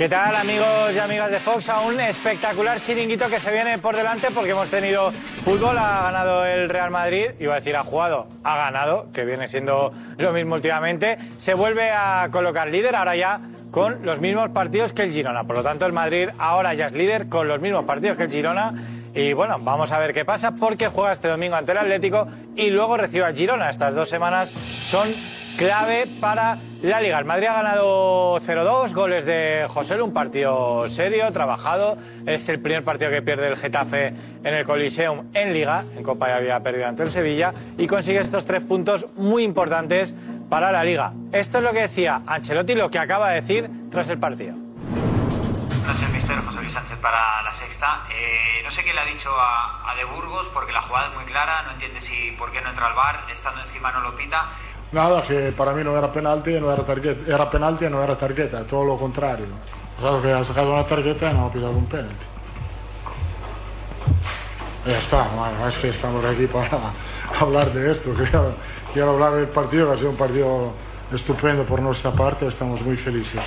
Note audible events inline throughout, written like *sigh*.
¿Qué tal amigos y amigas de Fox? A un espectacular chiringuito que se viene por delante porque hemos tenido fútbol, ha ganado el Real Madrid, iba a decir ha jugado, ha ganado, que viene siendo lo mismo últimamente, se vuelve a colocar líder ahora ya con los mismos partidos que el Girona, por lo tanto el Madrid ahora ya es líder con los mismos partidos que el Girona y bueno, vamos a ver qué pasa porque juega este domingo ante el Atlético y luego recibe al Girona. Estas dos semanas son clave para la Liga. El Madrid ha ganado 0-2, goles de José, un partido serio, trabajado. Es el primer partido que pierde el Getafe en el Coliseum en Liga. En Copa ya había perdido ante el Sevilla y consigue estos tres puntos muy importantes para la Liga. Esto es lo que decía Ancelotti, lo que acaba de decir tras el partido. Noches, mister José Luis Sánchez para la sexta. Eh, no sé qué le ha dicho a, a, De Burgos porque la jugada es muy clara, no entiende si por qué no entra al bar, estando encima no lo pita. Nada, que para mí no era penalti, no era tarjeta, era penalti no era tarjeta, todo lo contrario. O sea, que ha sacado una tarjeta y no ha pitado un penalti. Ya está, bueno, es que estamos aquí para *laughs* hablar de esto. Quiero, hablar del partido, que ha sido un partido estupendo por nuestra parte, estamos muy felices.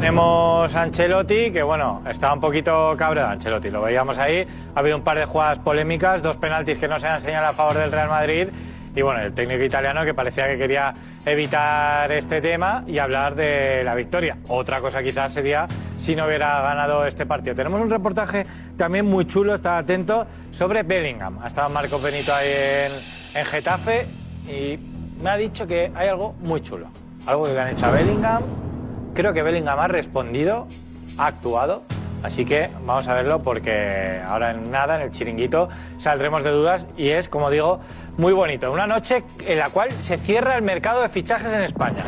Tenemos a Ancelotti, que bueno, está un poquito cabreado Ancelotti, lo veíamos ahí. Ha habido un par de jugadas polémicas, dos penaltis que no se han señalado a favor del Real Madrid. Y bueno, el técnico italiano que parecía que quería evitar este tema y hablar de la victoria. Otra cosa quizás sería si no hubiera ganado este partido. Tenemos un reportaje también muy chulo, está atento, sobre Bellingham. Ha estado Marco Benito ahí en, en Getafe y me ha dicho que hay algo muy chulo. Algo que le han hecho a Bellingham creo que Bellingham ha respondido, ha actuado. Así que vamos a verlo porque ahora en nada, en el chiringuito, saldremos de dudas y es, como digo, muy bonito. Una noche en la cual se cierra el mercado de fichajes en España.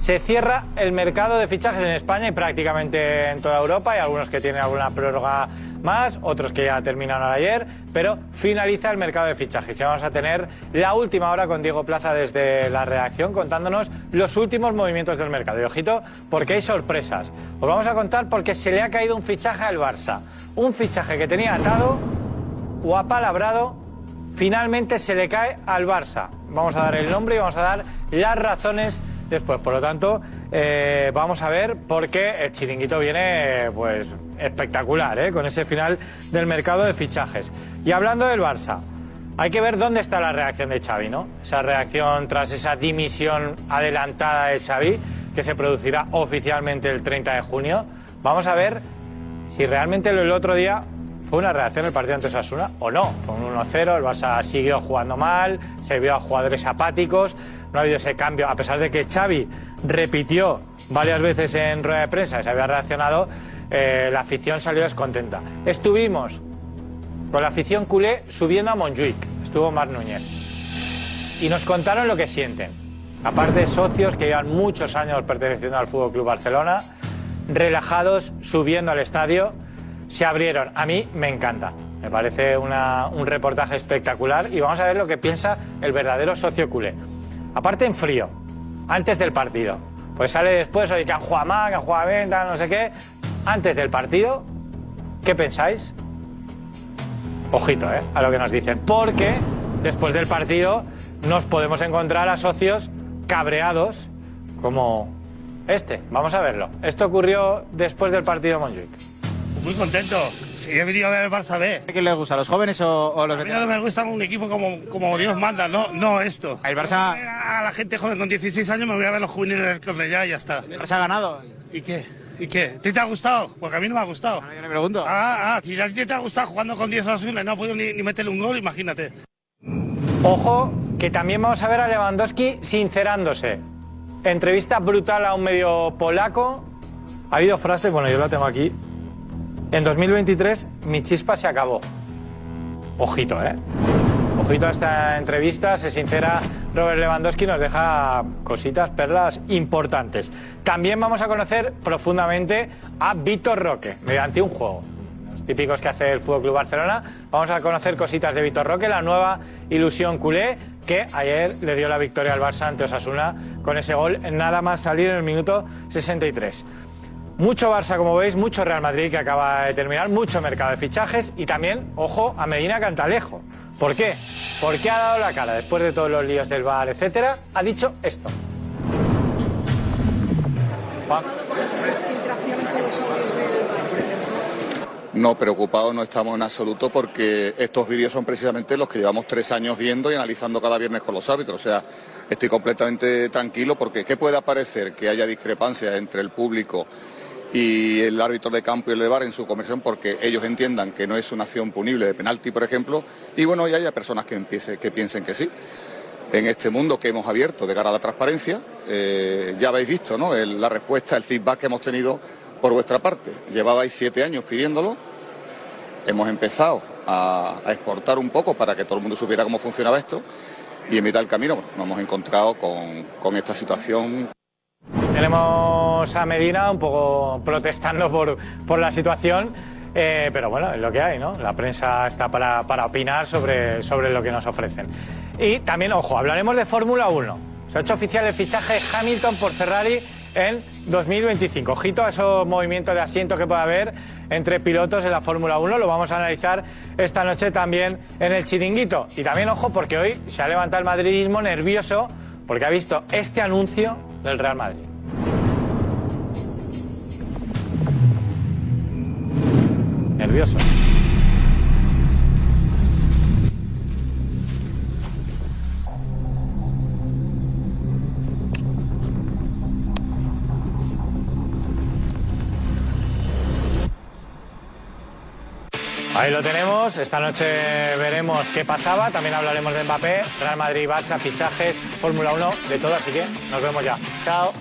Se cierra el mercado de fichajes en España y prácticamente en toda Europa. Hay algunos que tienen alguna prórroga más, otros que ya terminaron ayer, pero finaliza el mercado de fichajes. Y vamos a tener la última hora con Diego Plaza desde la reacción contándonos los últimos movimientos del mercado. Y ojito, porque hay sorpresas. Os vamos a contar porque se le ha caído un fichaje al Barça. Un fichaje que tenía atado o apalabrado, finalmente se le cae al Barça. Vamos a dar el nombre y vamos a dar las razones después. Por lo tanto, eh, vamos a ver por qué el chiringuito viene pues espectacular, ¿eh? con ese final del mercado de fichajes. Y hablando del Barça, hay que ver dónde está la reacción de Xavi, ¿no? Esa reacción tras esa dimisión adelantada de Xavi, que se producirá oficialmente el 30 de junio. Vamos a ver si realmente el otro día fue una reacción el partido ante Osasuna o no. Fue un 1-0, el Barça siguió jugando mal, se vio a jugadores apáticos, no ha habido ese cambio, a pesar de que Xavi repitió varias veces en rueda de prensa y se había reaccionado, eh, la afición salió descontenta. Estuvimos con la afición culé subiendo a Montjuic, estuvo Mar Núñez, y nos contaron lo que sienten. Aparte socios que llevan muchos años perteneciendo al Fútbol Club Barcelona, relajados, subiendo al estadio, se abrieron. A mí me encanta. Me parece un reportaje espectacular y vamos a ver lo que piensa el verdadero socio culé. Aparte en frío, antes del partido. Pues sale después, oye, que han jugado mal, que han jugado bien, no sé qué. Antes del partido, ¿qué pensáis? Ojito, ¿eh? A lo que nos dicen. Porque después del partido nos podemos encontrar a socios cabreados como este. Vamos a verlo. Esto ocurrió después del partido de. Muy contento. Sí, he venido a ver el Barça B. ¿Qué les gusta, los jóvenes o, o los A mí no me gusta un equipo como, como Dios manda, no, no esto. El Barça- A la gente joven con 16 años me voy a ver los juveniles del Cornellá y ya está. ¿El Barça ha ganado? ¿Y qué? ¿Y qué? ¿A ti te ha gustado? Porque a mí no me ha gustado. Yo le pregunto. Ah, ah, si a ti te ha gustado jugando con 10 a las 1 y no ha podido ni, ni meterle un gol, imagínate. Ojo, que también vamos a ver a Lewandowski sincerándose. Entrevista brutal a un medio polaco. Ha habido frases, bueno, yo la tengo aquí. En 2023 mi chispa se acabó. Ojito, ¿eh? Ojito a esta entrevista, se sincera Robert Lewandowski, nos deja cositas, perlas importantes. También vamos a conocer profundamente a Víctor Roque, mediante un juego. Los típicos que hace el Fútbol Club Barcelona. Vamos a conocer cositas de Víctor Roque, la nueva ilusión culé, que ayer le dio la victoria al Barça ante Osasuna con ese gol, nada más salir en el minuto 63. Mucho Barça, como veis, mucho Real Madrid que acaba de terminar, mucho mercado de fichajes y también, ojo, a Medina Cantalejo. ¿Por qué? Porque ha dado la cara después de todos los líos del bar, etcétera, ha dicho esto. No, preocupados no estamos en absoluto porque estos vídeos son precisamente los que llevamos tres años viendo y analizando cada viernes con los árbitros. O sea, estoy completamente tranquilo porque ¿qué puede aparecer? Que haya discrepancias entre el público y el árbitro de campo y el de bar en su conversión porque ellos entiendan que no es una acción punible de penalti, por ejemplo, y bueno, y haya personas que, piensen que sí. En este mundo que hemos abierto de cara a la transparencia, eh, ya habéis visto ¿no? La respuesta, el feedback que hemos tenido por vuestra parte. Llevabais siete años pidiéndolo, hemos empezado a, exportar un poco para que todo el mundo supiera cómo funcionaba esto, y en mitad del camino bueno, nos hemos encontrado con, con esta situación Tenemos a Medina un poco protestando por, por la situación, eh, pero bueno, es lo que hay, ¿no? La prensa está para, para opinar sobre, sobre lo que nos ofrecen. Y también, ojo, hablaremos de Fórmula 1. Se ha hecho oficial el fichaje de Hamilton por Ferrari en 2025. Ojito a esos movimientos de asiento que puede haber entre pilotos en la Fórmula 1. Lo vamos a analizar esta noche también en el chiringuito. Y también, ojo, porque hoy se ha levantado el madridismo nervioso porque ha visto este anuncio del Real Madrid. Nervioso. Ahí lo tenemos. Esta noche veremos qué pasaba. También hablaremos de Mbappé, Real Madrid, Barça, fichajes, Fórmula 1, de todo. Así que nos vemos ya. Chao.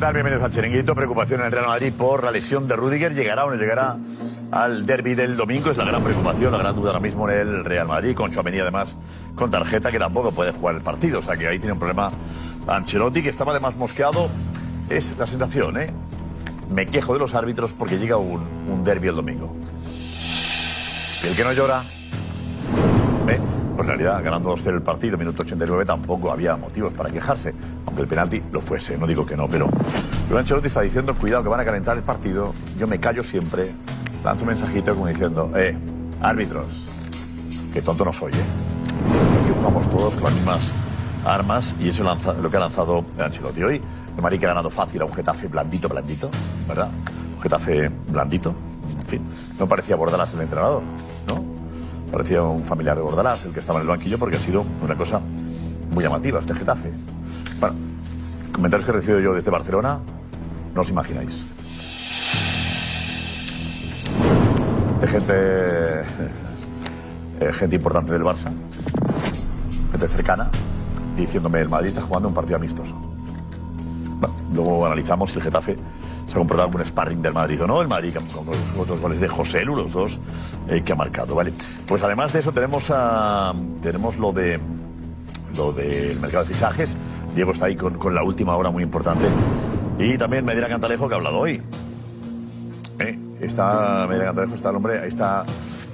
Bienvenidos al Chiringuito. Preocupación en el Real Madrid por la lesión de Rudiger. ¿Llegará o no llegará al derby del domingo? Es la gran preocupación, la gran duda ahora mismo en el Real Madrid. Con Chouameni, además, con tarjeta, que tampoco puede jugar el partido. O sea que ahí tiene un problema Ancelotti, que estaba además mosqueado. Es la sensación, ¿eh? Me quejo de los árbitros porque llega un, un derby el domingo. Y el que no llora. Pues en realidad, ganando 2-0 el partido, minuto 89, tampoco había motivos para quejarse, aunque el penalti lo fuese, no digo que no, pero Ancelotti está diciendo, cuidado que van a calentar el partido, yo me callo siempre, lanzo un mensajito como diciendo, eh, árbitros, que tonto no soy, eh. Aquí jugamos todos con las mismas armas y eso lanza- lo que ha lanzado Ancelotti hoy. El Marica ha ganado fácil a un Getafe blandito, blandito, ¿verdad? Un Getafe blandito, en fin, no parecía Bordalas el entrenador, ¿no? Parecía un familiar de Bordalás el que estaba en el banquillo porque ha sido una cosa muy llamativa este Getafe. Bueno, comentarios que he recibido yo desde Barcelona, no os imagináis. De gente, eh, gente importante del Barça, gente cercana, diciéndome el Madrid está jugando un partido amistoso. Bueno, luego analizamos si el Getafe se ha comportado algún sparring del Madrid o no. El Madrid con los otros goles de José Lu, los dos eh, que ha marcado, ¿vale? Pues además de eso tenemos, a- tenemos lo de lo del mercado de fichajes. Diego está ahí con, con la última hora muy importante. Y también Medina Cantalejo que ha hablado hoy. Eh, Está Medina Cantalejo, está el hombre, ahí está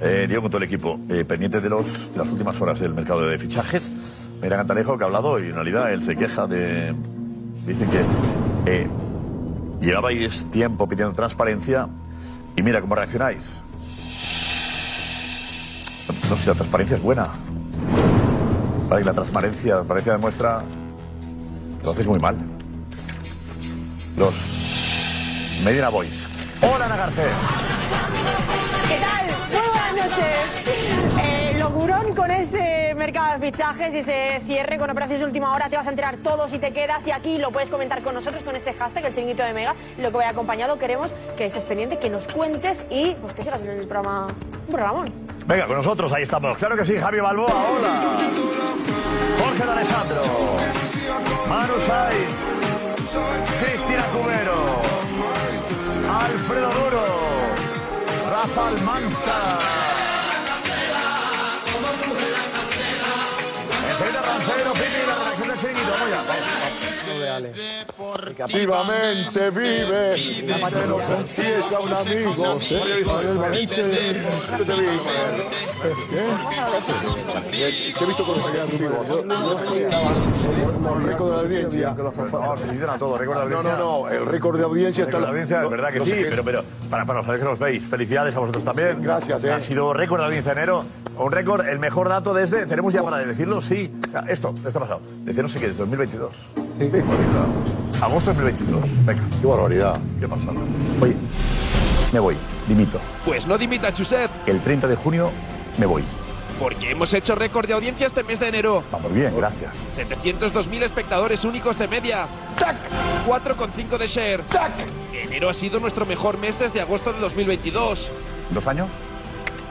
eh, Diego con todo el equipo, pendiente de, los, las últimas horas del mercado de fichajes. Medina Cantalejo que ha hablado y en realidad él se queja de... Dice que llevabais tiempo pidiendo transparencia y mira cómo reaccionáis. No sé si la transparencia es buena. Vale, la transparencia, la transparencia demuestra que lo hacéis muy mal. Los Medina Boys. Hola, Ana Garcés. ¿Qué tal? Muy buenas noches. Con ese mercado de fichajes y ese cierre con operaciones de última hora. Te vas a enterar todo si te quedas y aquí lo puedes comentar con nosotros con este hashtag, el chiringuito de Mega. Lo que vaya acompañado, queremos que estés pendiente, que nos cuentes y pues que sigas en el programa. Un programón. Venga, con nosotros, ahí estamos. Claro que sí, Javi Balboa, hola. Jorge de Alessandro. Manu Sainz. Cristina Cubero. Alfredo Duro. Rafa Almanza. Ale. Vivamente vive, te lo confiesa un amigo. Con el Valiente, te he visto se. Yo, yo soy el récord de audiencia. No, se dicen a todo, récord de No, audiencia. no, no, el récord de audiencia está... De audiencia, es verdad que no sí, pero, pero para, para los que nos veis, felicidades a vosotros también. Gracias, eh. Ha sido récord de audiencia en enero, un récord, el mejor dato desde, tenemos ya para decirlo, sí, esto, esto ha pasado, desde no sé qué, desde 2022. Sí. Agosto de 2022, venga. Qué barbaridad. ¿Qué pasa? Oye, me voy, dimito. Pues no dimita, Josep, El 30 de junio me voy. porque hemos hecho récord de audiencia este mes de enero. Vamos bien, gracias. 702.000 espectadores únicos de media. ¡Tac! 4,5 de share. ¡Tac! Enero ha sido nuestro mejor mes desde agosto de 2022. ¿Dos años?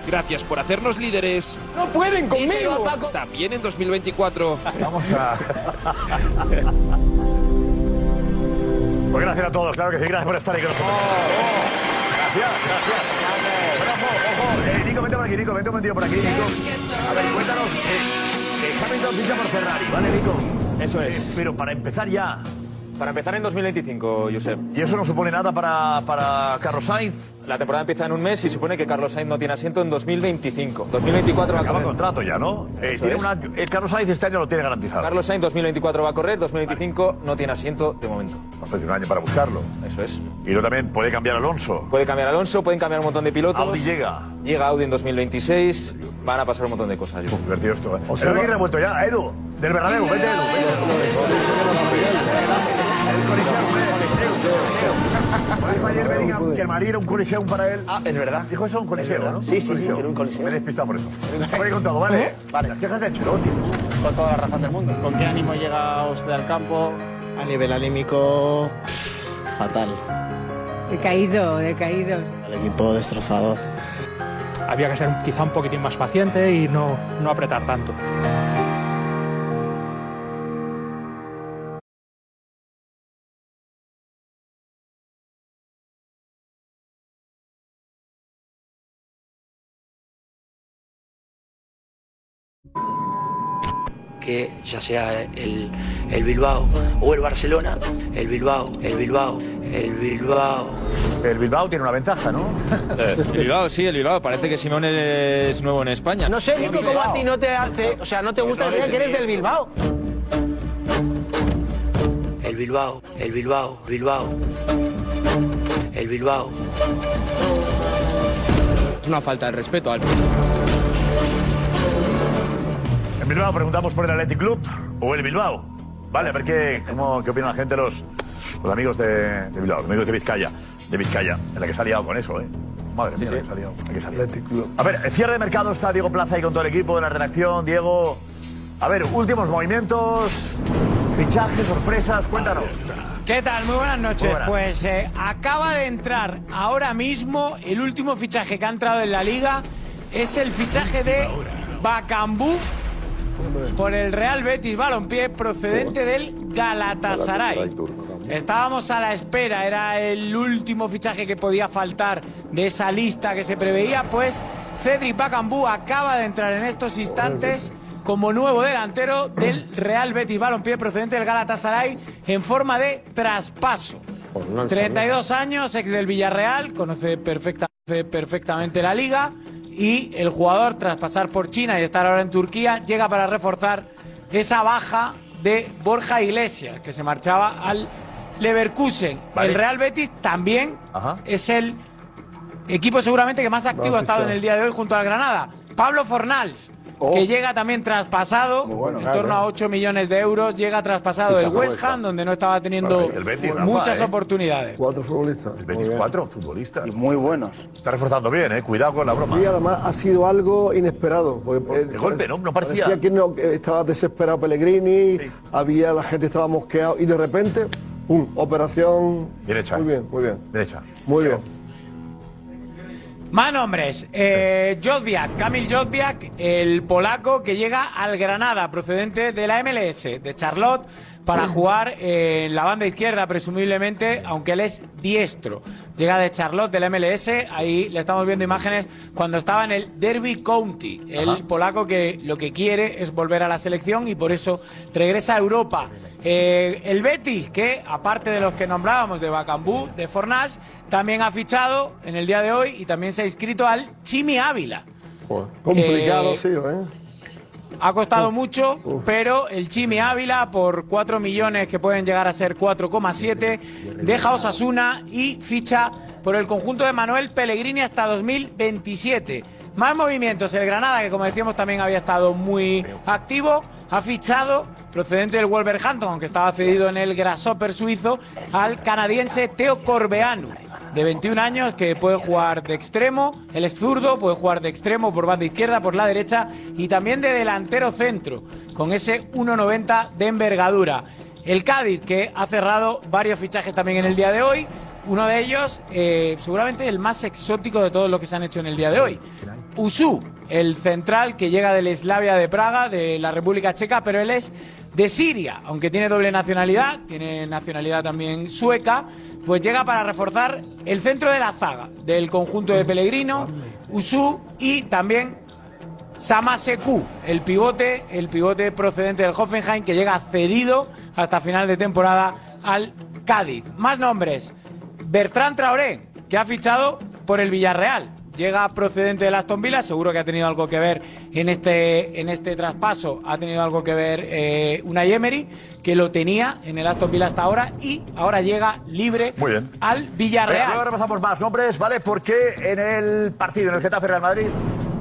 Gracias por hacernos líderes. ¡No pueden conmigo! También en 2024. Vamos a. *laughs* Pues gracias a todos, claro que sí, gracias por estar ahí con nosotros. Gracias, gracias. Bravo, ojo. Eh, Nico, vente por aquí, Nico, vente un momentito por aquí, Nico. A ver, cuéntanos. Eh, eh, Hamilton ficha por Ferrari, ¿vale, Nico? Eso es. Eh, pero para empezar ya. Para empezar en 2025, Josep. ¿Y eso no supone nada para, para Carlos Sainz? La temporada empieza en un mes y supone que Carlos Sainz no tiene asiento en 2025. 2024 va a Acaba correr. contrato ya, ¿no? Eh, Eso tiene es. una, eh, Carlos Sainz este año lo tiene garantizado. Carlos Sainz 2024 va a correr, 2025 no tiene asiento de momento. Pues tiene un año para buscarlo. Eso es. Y luego también puede cambiar Alonso. Puede cambiar Alonso, pueden cambiar un montón de pilotos. Audi llega. Llega Audi en 2026. Van a pasar un montón de cosas. Divertido esto, ¿eh? O sea, Edu vuelto ya. Edu, del Bernabéu, vete, Edu. vete. Que el era un Coliseo para él. Ah, es verdad. Dijo eso un Coliseo, ¿no? Sí, sí, sí. Me he despistado por eso. Hombre, con todo, ¿vale? Vale. Las quejas de Ancelotti. Con toda la razón del mundo. ¿Con qué ánimo llega usted al campo? A nivel anímico, fatal. Decaído, decaídos. El equipo destrozado. Había que ser quizá un poquitín más paciente y no, no apretar tanto. Que ya sea el, el Bilbao o el Barcelona, el Bilbao, el Bilbao, el Bilbao. El Bilbao tiene una ventaja, ¿no? *laughs* El Bilbao, sí, el Bilbao. Parece que Simone es nuevo en España. No sé, Nico, cómo a ti no te hace. O sea, no te gusta decir que eres del Bilbao. El Bilbao, el Bilbao, Bilbao. El Bilbao. Es una falta de respeto al En Bilbao preguntamos por el Athletic Club o el Bilbao. Vale, a ver qué, cómo, qué opina la gente, los, los amigos de, de Bilbao, los amigos de Vizcaya. De Vizcaya, en la que se ha liado con eso, ¿eh? Madre mía, la que se ha liado, la que se ha liado. A ver, el cierre de mercado está Diego Plaza ahí con todo el equipo de la redacción. Diego, a ver, últimos movimientos, fichajes, sorpresas, cuéntanos. ¿Qué tal? Muy buenas noches. Muy buenas. Pues eh, acaba de entrar ahora mismo el último fichaje que ha entrado en la liga. Es el fichaje de Bacambú por el Real Betis Balompié procedente del Galatasaray. Estábamos a la espera, era el último fichaje que podía faltar de esa lista que se preveía, pues Cedric Bacambú acaba de entrar en estos instantes como nuevo delantero del Real Betis Balompié procedente del Galatasaray en forma de traspaso. 32 años, ex del Villarreal, conoce perfecta- conoce perfectamente la liga y el jugador, tras pasar por China y estar ahora en Turquía, llega para reforzar esa baja de Borja Iglesias, que se marchaba al Leverkusen. Vale. El Real Betis también Ajá. es el equipo seguramente que más activo ha estado en el día de hoy junto al Granada. Pablo Fornals, Oh. que llega también traspasado, bueno, en claro. torno a 8 millones de euros, llega traspasado del Fichaje West Ham, donde no estaba teniendo El Betis, Rafa, muchas ¿eh? oportunidades. Cuatro futbolistas. El Betis, cuatro futbolistas. Y muy buenos. Está reforzando bien, ¿eh? Cuidado con la broma. Y además ha sido algo inesperado. Porque, eh, De golpe, ¿no? No parecía. que no, estaba desesperado Pellegrini, había la gente estaba mosqueado y de repente, ¡pum! Operación. Bien hecha. Muy bien, muy bien. Bien hecha. Muy bien. Más nombres. Eh, Jodwiak, Kamil Jodwiak, el polaco que llega al Granada, procedente de la MLS, de Charlotte. Para jugar en la banda izquierda, presumiblemente, aunque él es diestro. Llega de Charlotte, del MLS, ahí le estamos viendo imágenes cuando estaba en el Derby County, el polaco que lo que quiere es volver a la selección y por eso regresa a Europa. Eh, el Betis, que aparte de los que nombrábamos, de Bacambú, de Fornals, también ha fichado en el día de hoy y también se ha inscrito al Chimi Ávila. Complicado, Eh, sí, ¿eh? Ha costado mucho, pero el Chimi Ávila, por 4 millones que pueden llegar a ser 4,7, deja Osasuna y ficha por el conjunto de Manuel Pellegrini hasta 2027. Más movimientos. El Granada, que como decíamos también había estado muy activo, ha fichado, procedente del Wolverhampton, aunque estaba cedido en el Grasshopper suizo, al canadiense Teo Corbeanu de 21 años que puede jugar de extremo, él es zurdo, puede jugar de extremo por banda izquierda, por la derecha y también de delantero centro, con ese 1,90 de envergadura. El Cádiz que ha cerrado varios fichajes también en el día de hoy, uno de ellos eh, seguramente el más exótico de todos los que se han hecho en el día de hoy. Usú, el central que llega del Slavia de Praga, de la República Checa, pero él es de Siria, aunque tiene doble nacionalidad, tiene nacionalidad también sueca, pues llega para reforzar el centro de la zaga del conjunto de Pellegrino, Usú y también Samaseku, el pivote, el pivote procedente del Hoffenheim que llega cedido hasta final de temporada al Cádiz. Más nombres. Bertrand Traoré, que ha fichado por el Villarreal. Llega procedente del Aston Villa, seguro que ha tenido algo que ver en este, en este traspaso, ha tenido algo que ver eh, Unai Emery, que lo tenía en el Aston Villa hasta ahora y ahora llega libre Muy bien. al Villarreal. Luego repasamos más nombres, ¿vale? Porque en el partido, en el Getafe Real Madrid,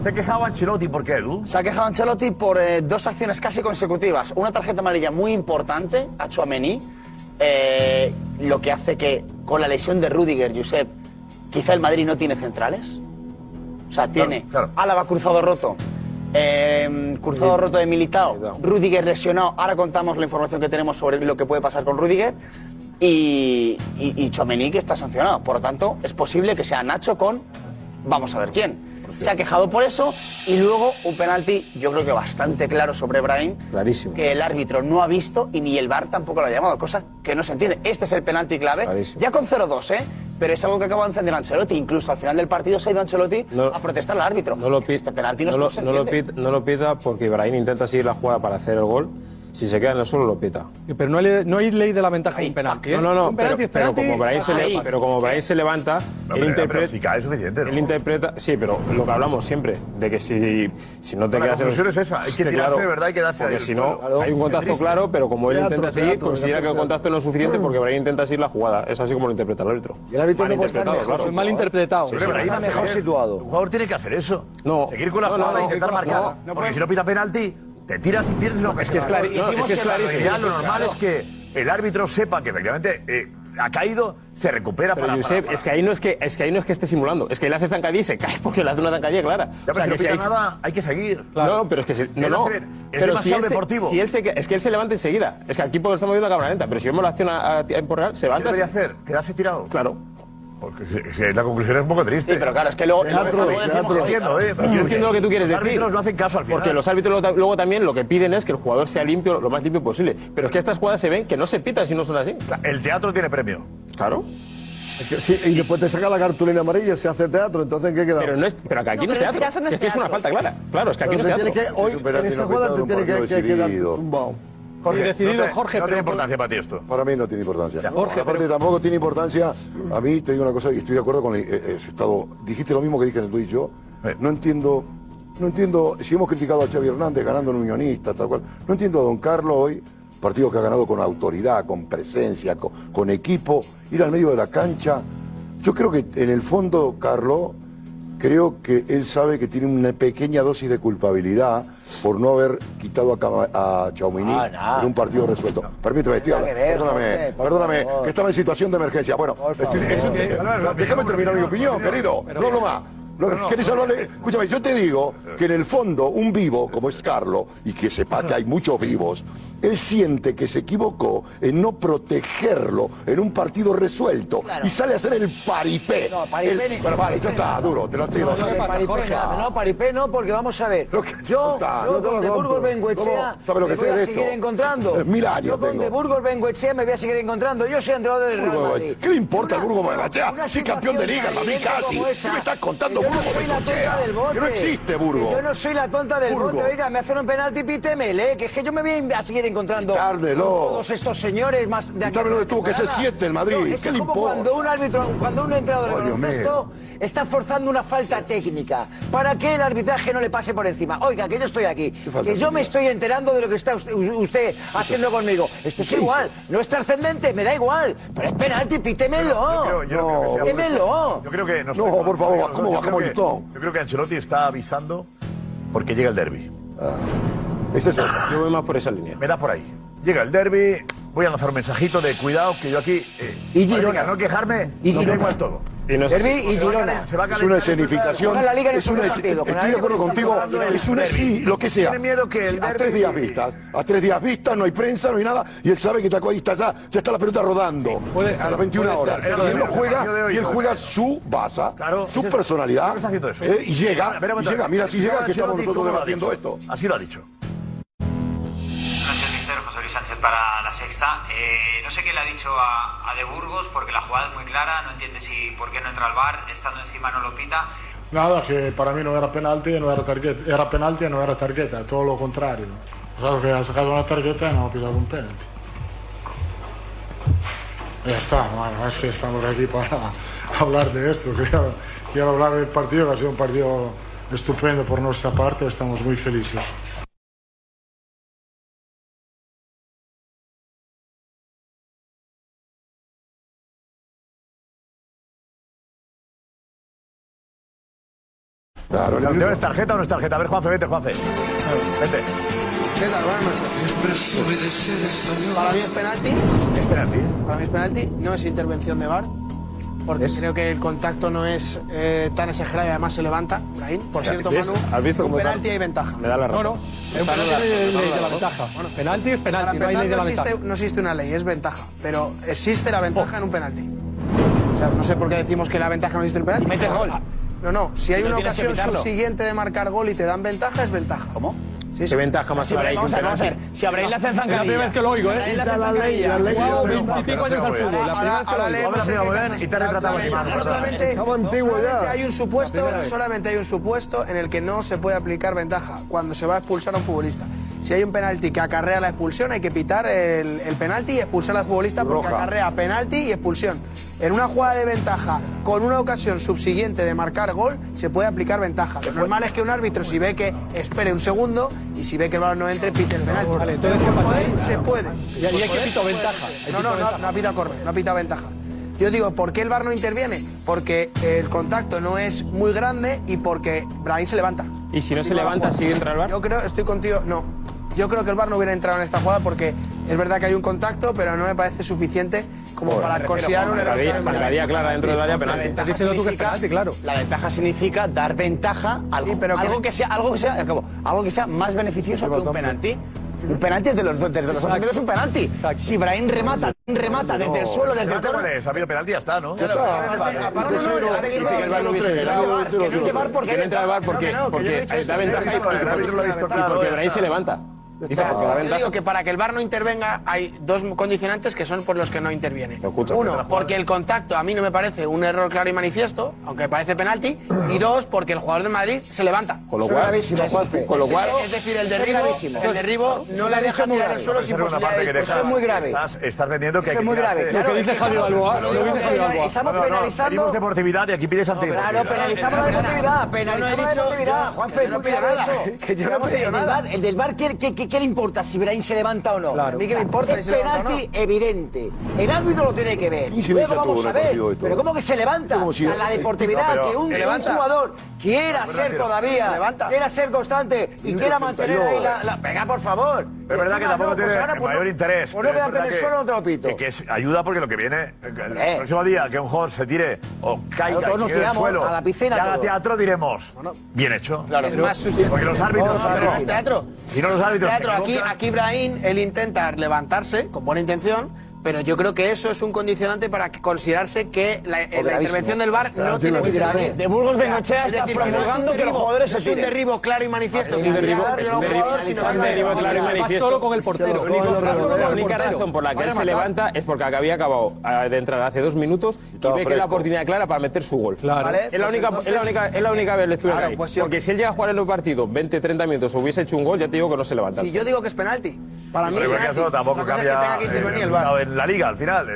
se quejaba Ancelotti. ¿Por qué, Edu? Se ha quejado Ancelotti por eh, dos acciones casi consecutivas. Una tarjeta amarilla muy importante a Chouameni, eh, lo que hace que con la lesión de Rudiger, Josep, quizá el Madrid no tiene centrales. O sea, tiene Álava cruzado roto, eh, cruzado roto de Militao, Rudiger lesionado. Ahora contamos la información que tenemos sobre lo que puede pasar con Rudiger. Y, y, y Tchouaméni, que está sancionado. Por lo tanto, es posible que sea Nacho con vamos a ver quién. Se ha quejado por eso y luego un penalti, yo creo que bastante claro sobre Brahim, Clarísimo. que el árbitro no ha visto y ni el VAR tampoco lo ha llamado, cosa que no se entiende. Este es el penalti clave, ya con 0-2, ¿eh? Pero es algo que acaba de encender Ancelotti. Incluso al final del partido se ha ido Ancelotti No- a protestar al árbitro. No lo, este penalti no, no lo, se no lo entiende. pit- no lo pita porque Ibrahim intenta seguir la jugada para hacer el gol. Si se queda en el suelo, lo pita. Pero no hay, ley- no hay ley de la ventaja en un penalti. ¿eh? No, no, no, Un pero, penalti pero penalti, como Brahim se, le- pero como Brahim se levanta, pero- él pero interpreta. si cae es suficiente, ¿no? Él interpreta. Sí, pero lo que hablamos siempre, de que si, si no te La quedas en el- conclusión es esa, hay que tirarse de verdad, hay que darse Porque si no, suelo. hay un contacto claro, pero como él Teatro, intenta seguir, considera que el contacto no es suficiente porque Brahim intenta seguir la jugada. Es así como lo interpreta el árbitro. Y el árbitro Mal no interpretado, mejor, claro. mal interpretado. Pero está mejor situado. Un jugador tiene que hacer eso. No. Seguir con la No, no, jugada e no, intentar no, marcar. no, no porque si no pita penalti, te tiras y pierdes lo es que es clari- no, es que es clarísimo. Ya lo normal Claro. es que el árbitro sepa que efectivamente eh, ha caído, se recupera Pero para, Josep, para- es que ahí no es que es que ahí no es que esté simulando, es que él hace zancadilla y se cae porque le hace una zancadilla clara. Ya, pero si no pita nada, hay que seguir. No, pero es que si, no, no. es pero demasiado si se- deportivo. si él se, es que él se levanta enseguida. Es que aquí porque estamos viendo la cámara lenta, pero si vemos la acción a, a tiempo real, se ¿Qué levanta. debería hacer? ¿Quedarse tirado? Claro. Porque la conclusión es un poco triste. Sí, pero claro, es que luego- Teatro, luego teatro. decimos, entiendo, ¿eh? Yo entiendo lo que tú quieres Los decir. árbitros no hacen caso al final. Porque los árbitros luego, luego también lo que piden es que el jugador sea limpio, lo más limpio posible. Pero es que estas jugadas se ven que no se pitan si no son así. El teatro tiene premio. Claro. Es que sí, y después te saca la cartulina amarilla, se hace teatro, entonces ¿en qué queda? Pero, no es, pero que aquí No, no, pero es este teatro. no es es que es una falta clara. Claro, es que aquí Pero no es teatro. que- hoy, en esa jugada te tiene que, que quedar tumbado. Jorge, decidido, no te- Jorge, No pero- tiene importancia para ti esto. Para mí no tiene importancia. Jorge, Aparte tampoco tiene importancia. A mí te digo una cosa y estoy de acuerdo con el, eh, ese estado. Dijiste lo mismo que dije en el tú y yo. No entiendo, no entiendo. Si hemos criticado a Xavi Hernández ganando en Unionista, tal cual. No entiendo a Don Carlos hoy, partido que ha ganado con autoridad, con presencia, con, con equipo, ir al medio de la cancha. Yo creo que en el fondo, Carlos, creo que él sabe que tiene una pequeña dosis de culpabilidad por no haber quitado a, Cama- a Chaumini Ah, en un partido resuelto. Permíteme, estoy Nada que hablando. ver, Perdóname, por perdóname, favor. que estaba en situación de emergencia. Bueno, estoy- eso- favor. déjame terminar mi opinión, querido. No hablo más. No, ¿Quieres hablarle? Escúchame, yo te digo que en el fondo un vivo, como es Carlos, y que sepa que hay muchos vivos, él siente que se equivocó en no protegerlo en un partido resuelto Claro. y sale a hacer el paripé. No, paripé El- ni- Bueno, vale, ya está, duro, te lo sigo. No, no, paripé, no, no, paripé no, porque vamos a ver. Yo, está, yo con De. Burgos Bengoechea ¿Cómo? ¿Sabe lo que me voy a de seguir esto? encontrando. *laughs* Mil años Yo con tengo. De Burgos Bengoechea me voy a seguir encontrando. Yo soy entrenador del Real Madrid. ¿Qué le importa el Burgos Bengoechea? Sí, campeón de liga, evidente casi. ¿Qué me estás contando, que Burgos Bengoechea? Que no existe, Burgos. Que Yo no soy la tonta del bote. Oiga, me hacen un penalti, pítemele. Que es que yo me voy a seguir encontrando Quitármelo. con todos estos señores más de aquí. Quitármelo de tú, que siete el Madrid. No, es ¿Qué como importa? cuando un árbitro, cuando un entrenador de Oh, baloncesto está forzando una falta técnica para que el arbitraje no le pase por encima. Oiga, que yo estoy aquí, que yo me estoy enterando de lo que está usted, usted haciendo conmigo. Esto es ¿Qué igual, no es trascendente, me da igual. Pero es penalti, pítemelo. Yo creo- yo no creo que sea por Pítemelo. esto. Yo creo que nos No, por favor, ¿cómo yo creo que- listón? Yo creo que Ancelotti está avisando porque llega el derby. Ese es el- Yo voy más por esa línea. Me da por ahí. Llega el derby, voy a lanzar un mensajito de cuidado que yo aquí. eh, Y Girona. No quejarme, Y no Girona. igual todo. Y no. Derbi y Girona. calentar- se va a Es una escenificación. Juega la Liga en el es una, partido, estoy de acuerdo contigo. Es una, sí, lo que sea. Tiene miedo que el a tres días vistas. A tres días vistas, no hay prensa, no hay nada. Y él sabe que está ahí está ya, ya está la pelota rodando. puede a las 21 puede horas. lo Y él no el juega, y él juega su baza, Claro, su personalidad. ¿Por qué está haciendo eso? eh, y llega, y llega. Mira, si llega, que estamos nosotros ¿cómo lo debatiendo esto. Así lo ha dicho. Sánchez para la sexta. Eh, no sé qué le ha dicho a, De Burgos porque la jugada es muy clara, no entiende si por qué no entra al bar, estando encima no lo pita. Nada, que para mí no era penalti, no era tarjeta, era penalti y no era tarjeta, todo lo contrario. O sea, que ha sacado una tarjeta y no ha pitado un penalti. Ya está, bueno, es que estamos aquí para *laughs* hablar de esto. Quiero, quiero hablar del partido, que ha sido un partido estupendo por nuestra parte, estamos muy felices. Claro, ¿El el- tema es tarjeta o no es tarjeta? A ver, Juanfe, vete, Juanfe. Vete. ¿Qué tal? Buenas noches. Para mí es penalti. Es penalti. Para mí es penalti. No es intervención de VAR. Porque creo que el contacto no es eh, tan exagerado y además se levanta. Brahim. Por cierto, ¿Ves? Manu, ¿Has visto un cómo penalti hay ventaja. Me da la razón. no. Un penalti no hay ley de la ventaja. penalti es Para penalti, no hay empezar, ley de no la existe, ventaja. no existe una ley, es ventaja. Pero existe la ventaja en un penalti. O sea, no sé por qué decimos que la ventaja no existe en un penalti. Mete gol. No, no. Si hay una ocasión subsiguiente de marcar gol y te dan ventaja, es ventaja. ¿Cómo? Sí, ¿Qué ventaja más habrá ahí que un Vamos a ver, vamos a ver. penalti? Si Abraham le hacen Es la primera vez que lo oigo, ¿eh? La ley, la ley. Jugado Ahora- 25 años al fútbol, la primera vez que lo oigo. y te retratado Solamente, hay un supuesto, solamente hay un supuesto en el que no se puede aplicar ventaja cuando se va a expulsar a un futbolista. Si hay un penalti que acarrea la expulsión, hay que pitar el, el penalti y expulsar al futbolista porque Roja. acarrea penalti y expulsión. En una jugada de ventaja con una ocasión subsiguiente de marcar gol, se puede aplicar ventaja. Lo normal es que un árbitro, si ve que espere un segundo y si ve que el balón no entre, pite el penalti. Vale, entonces, ¿qué pasa ahí? Se puede. Y hay que pito ventaja. No, no, no, no ha pitado córner, no ha pitado ventaja. Yo digo, ¿por qué el VAR no interviene? Porque el contacto no es muy grande y porque Brahim se levanta. Y si no se levanta, sigue entra el bar. Yo creo, estoy contigo, no. Yo creo que el VAR no hubiera entrado en esta jugada porque es verdad que hay un contacto, pero no me parece suficiente como para considerar un error. Marcaría, marcaría clara dentro del área penal. Ventaja diciendo tú que es significa- penalti, claro. La ventaja significa dar ventaja a algo, Sí, pero algo que- que sea, algo que sea, acabo, algo que sea más beneficioso que un penalti. Un penalti es de los desde los otros es un penalti. Si Brahim remata, remata desde el suelo, desde el. Ha habido penalti, ya está, ¿no? Que porque bar da ventaja y Brahim se levanta. Dice, porque la Yo digo que para que el VAR no intervenga hay dos condicionantes que son por los que no interviene. Lo escucho. Uno, porque el contacto a mí no me parece un error claro y manifiesto, aunque me parece penalti. *clears throat* Y dos, porque el jugador del Madrid se levanta. Con lo Eso es cual, Juanfe. con lo cual, Es decir, el Eso es derribo, el derribo no le deja tirar al suelo sin es posibilidad de dejas. es muy grave. Estás, estás vendiendo que Eso hay es muy que grave. Lo que es dice que Javi estamos- Balboa. Estamos No, no, no, penalizando. pedimos deportividad y aquí pides antideportividad. Claro, penalizamos la deportividad, penalizamos la dicho- deportividad. Juanfe, no claro nada, eso. que yo no pido el del nada. VAR- El del bar, ¿qué, qué, le importa si Brahim se levanta o no? A mí qué me importa si Es se levanta o no. penalti evidente. El árbitro lo tiene que ver. ¿Qué incidencia Luego vamos a ver. Pero ¿cómo que se levanta? Si- O sea, la deportividad, No, que un, Se un jugador quiera ser todavía, se quiera ser constante y quiera mantener ahí 82. la, la... Venga, por favor. Es verdad que tampoco no, pues tiene ahora, pues mayor no- interés. pues no pero queda es verdad pene que- solo, no te lo pito. Que, que es- ayuda porque lo que viene. El Hombre. próximo día que un jugador se tire o caiga todos y se nos quede en el tiramos suelo a la piscina y haga todos. teatro, diremos. Bien hecho. Claro, es más sustentable. Porque los árbitros. No, pero no es teatro. Y no los árbitros. Teatro, se aquí, equivocan. aquí Brahim, él intenta levantarse con buena intención, pero yo creo que eso es un condicionante para considerarse que la, eh, la intervención del VAR no tiene muy que grave. intervenir. De Burgos es está es promulgando que los jugadores se es un tiren. derribo claro y manifiesto. Es un derribo, es es claro y manifiesto. solo con el portero. La única- razón por la que él se levanta es porque había acabado eh, de entrar hace dos minutos y ve que fresco. la oportunidad clara para meter su gol. Es la, pues única, es, la única, es la única lectura Claro, que hay. pues Porque si él llega a jugar en el partido 20, 30 minutos o hubiese hecho un gol, ya te digo que no se levanta. Si yo digo que es penalti, para mí es tampoco es cambia tenga que intervenir el la liga al final.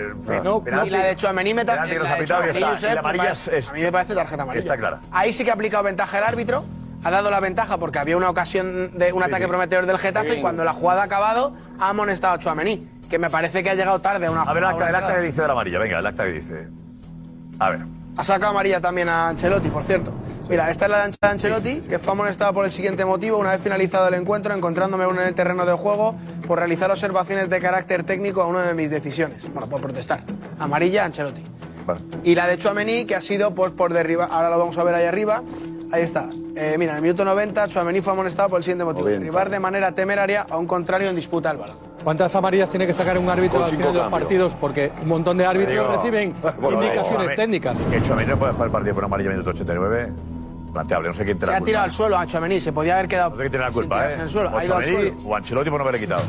No, penalti. Y la de Chouameni me, ta- Penalti que nos la ha de pitado y Tchouaméni, está. Josep, Y la me amarilla parece- es- a mí me parece tarjeta amarilla. Está clara. Ahí sí que ha aplicado ventaja el árbitro. Ha dado la ventaja porque había una ocasión de un ataque sí. prometedor del Getafe y cuando la jugada ha acabado ha amonestado a Chouameni, que me parece que ha llegado tarde a una A ver, el acta, el que dice de la amarilla. Venga, el acta que dice. A ver. Ha sacado amarilla también a Ancelotti, por cierto. Mira, esta es la de Ancelotti, que fue amonestado por el siguiente motivo, una vez finalizado el encuentro, encontrándome uno en el terreno de juego por realizar observaciones de carácter técnico a una de mis decisiones. Bueno, por protestar. Amarilla Ancelotti. Vale. Y la de Chouameni, que ha sido pues, por derribar, ahora lo vamos a ver ahí arriba. Ahí está. Eh, mira, en el minuto 90, Chouameni fue amonestado por el siguiente motivo. 90. Derribar de manera temeraria a un contrario en disputa del balón. ¿Cuántas amarillas tiene que sacar un árbitro al final de los cambios. partidos? Porque un montón de árbitros Digo, reciben *laughs* bueno, indicaciones digo, técnicas. Que Chouameni no puede jugar el partido por amarilla minuto 89. Planteable, no sé quién te Se la ha tirado al suelo a Chouameni, se podía haber quedado No sé quién tiene la sin culpa, tirarse ¿eh? en el suelo. O Ha ido al Tchouaméni suelo. o Ancelotti por no haberle quitado.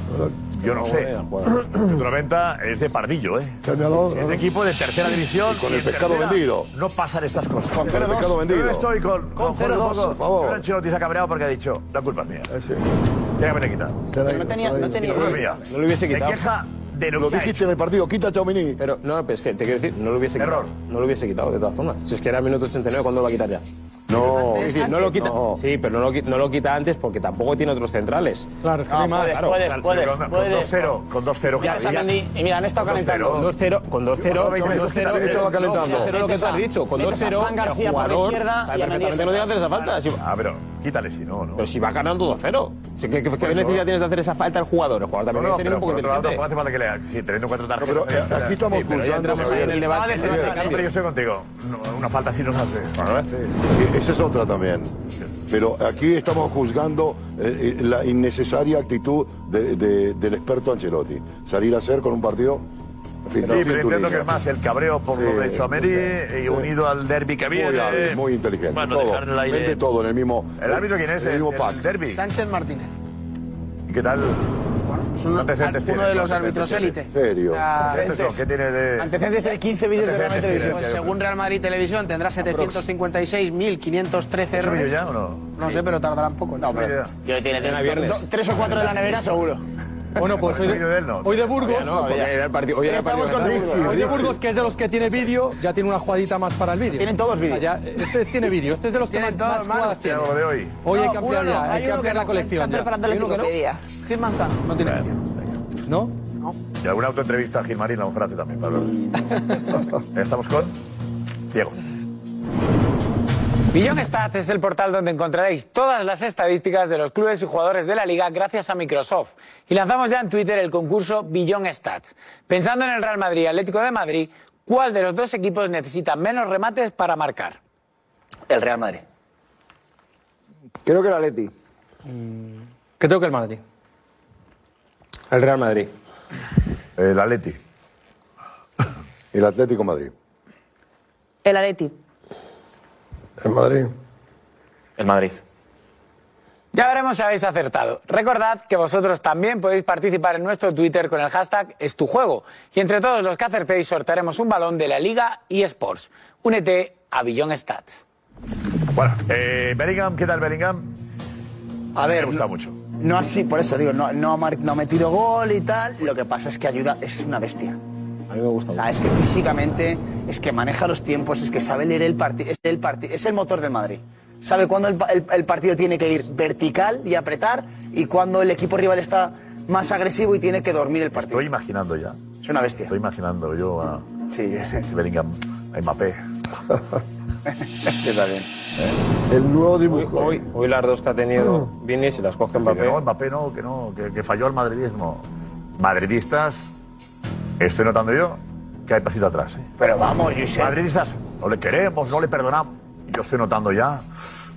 Yo no sé. El *clears throat* 90 es de Pardillo, ¿eh? Cámbialo, Es de equipo de tercera división. con y el en pescado tercera vendido. No pasan estas cosas. Con el pescado vendido. Yo estoy con, con, Jorge 0-2, un poco. por favor. Pero Ancelotti se ha cabreado porque ha dicho, la culpa es mía. Eh, sí. Tiene que haberle quitado. No tenía- no tenía- La culpa es mía. No lo hubiese Se quitado. queja de lo, Lo que ha dijiste hecho. en el partido, quita a Chaumini. Pero no, pero es que te quiero decir, no lo hubiese Error. quitado. No lo hubiese quitado de todas formas. Si es que era minuto 89, ¿cuándo lo va a quitar ya? No, Es decir, no lo quita. No. Sí, pero no lo, no lo quita antes porque tampoco tiene otros centrales. Claro, es que No, no puedes, claro, puedes, claro, puedes, Con, con puedes. 2-0, con 2-0. Ya, cada día. Otamendi- y mira, han estado Con calentando. 2-0. 2-0, con 2-0, Con 20 minutos, 2-0, quítale. Estaba calentando. 2-0 lo que tú has dicho, con Metes a 2-0 Fran el García por la jugador izquierda sabe perfectamente no tiene que hacer esa falta. Ah, pero quítale si no, no. Pero si va ganando 2-0. Si- ¿Qué, qué- qué eso. necesidad tienes de hacer esa falta al jugador? El jugador No, también no, tiene que ser pero un por poco otro lado inteligente. tampoco hace falta que lea. Si tenés un cuatro No, tarjetas. pero eh, aquí estamos Sí, pero ya juzgando. entramos ahí en el debate. Estaba no defensa, se ¿no? cambia. Pero yo estoy contigo. No, una falta así no se hace. Sí, esa es otra también. Pero aquí estamos juzgando eh, eh, la innecesaria actitud de- de- del experto Ancelotti. Salir a hacer con un partido. Sí, pero tiene entiendo que es más el cabreo por Sí, lo de Chouameni y unido al derby que viene. Muy hábil, muy inteligente. Bueno, todo, dejar el aire. mete todo en el mismo. ¿El árbitro quién es? En el mismo el pack. derby. Sánchez Martínez. ¿Y qué tal? Bueno, es uno, antecedentes uno tiene? de los ¿Cuántos árbitros élite. Serio. Antecedentes, ¿Qué tiene de...? Antecedentes de 15 vídeos de Real Madrid Televisión. Pues según Real Madrid Televisión tendrá 756.513 ¿Es un vídeo errores. ya o no? No sé, pero tardará un poco. No, pero yo tiene viernes. tres, tres o cuatro de la nevera seguro. Bueno, pues hoy ¿Es un vídeo de de, él? No. hoy de Burgos. No, porque era el partido. Hoy era el partido. De. Hoy de Burgos, que es de los que tiene vídeo, ya tiene una jugadita más para el vídeo. Tienen todos vídeo. O sea, este tiene vídeo, este es de los que Tienen más, todos, más jugadas tiene. Lo de hoy. Hoy hay No, que ampliar no, ya, hay hay que ampliar la no. colección Están preparando la ¿Hay uno que no? enciclopedia. Gil Manzano, no tiene vídeo. ¿No? Y alguna autoentrevista a Gilmarín la vamos a hacer también. hablar. *laughs* Estamos con Diego. Billon Stats es el portal donde encontraréis todas las estadísticas de los clubes y jugadores de la liga gracias a Microsoft. Y lanzamos ya en Twitter el concurso Billon Stats. Pensando en el Real Madrid y Atlético de Madrid, ¿cuál de los dos equipos necesita menos remates para marcar? El Real Madrid. Creo que el Atleti. Creo que el Madrid. El Real Madrid. El Atleti. El Atlético Madrid. El Atleti. El Madrid. El Madrid. Ya veremos si habéis acertado. Recordad que vosotros también podéis participar en nuestro Twitter con el hashtag es tu juego. Y entre todos los que acertéis sortearemos un balón de la Liga eSports. Únete a Billon Stats. Bueno, eh, Bellingham, ¿qué tal Bellingham? A ver, Me gusta no- mucho. No así, por eso digo, no, no, no ha metido gol y tal. Lo que pasa es que ayuda, es una bestia. A mí me gusta O sea, es que físicamente, es que maneja los tiempos, es que sabe leer el partido, es el, parti- es el motor del Madrid. Sabe cuándo el, el- el partido tiene que ir vertical y apretar y cuando el equipo rival está más agresivo y tiene que dormir el partido. Estoy imaginando ya. Es una bestia. Estoy imaginando yo a Sí, sí. si Bellingham, a Mbappé. Que está bien. El nuevo dibujo. Hoy, hoy las dos que ha tenido Vini, si las coge Que Mbappé. no, Mbappé no, que no, que, que falló al madridismo. Madridistas, estoy notando yo que hay pasito atrás. ¿eh? Pero vamos, Josep. Madridistas, no le queremos, no le perdonamos. Yo estoy notando ya.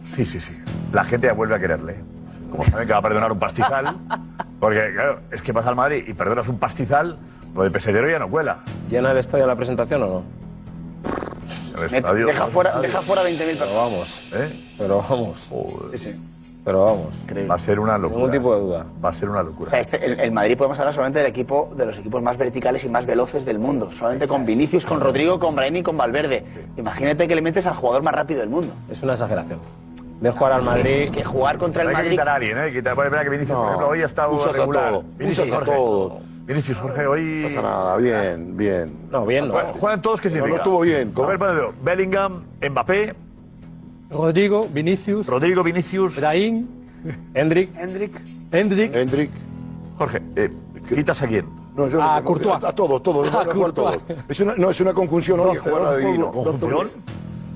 Sí, sí, sí. La gente ya vuelve a quererle. Como saben que va a perdonar un pastizal. *laughs* Porque, claro, es que vas al Madrid y perdonas un pastizal, lo de pesetero ya no cuela. ¿Llena el estadio la presentación o no? El estadio- Deja fuera, deja fuera 20.000 Pero personas. vamos. ¿Eh? Pero vamos. Sí, sí. Pero vamos. Va a ser una locura. Ningún tipo de duda. Va a ser una O locura. sea, este- el, el Madrid podemos hablar solamente del equipo, de los equipos más verticales y más veloces del mundo. Solamente con Vinicius, con Rodrigo, con Brahim y con Valverde. Imagínate que le metes al jugador más rápido del mundo. Es una exageración. De jugar al Madrid. Es que jugar contra el Hay que Madrid. quitar a alguien, ¿eh? Quitar, bueno, es verdad que Vinicius, por ejemplo, hoy ha estado regular. Vinicius Jorge. todo. Vinicius Jorge hoy. No pasa nada, bien, bien. No, bien, no. Juegan- todos, ¿qué No, significa? no estuvo bien. Madrid, Bellingham, Mbappé, Rodrigo, Vinicius, Rodrigo, Vinicius, Brahim, Hendrik. Hendrik. Hendrik. Hendrik. Jorge. Eh, ¿Quitas a quién? No, yo A no- Courtois. A, a todos, todos. *laughs* A a jugar Courtois. todos. Es una, no, es una conjunción hoy jugar a divino. ¿Conjunción?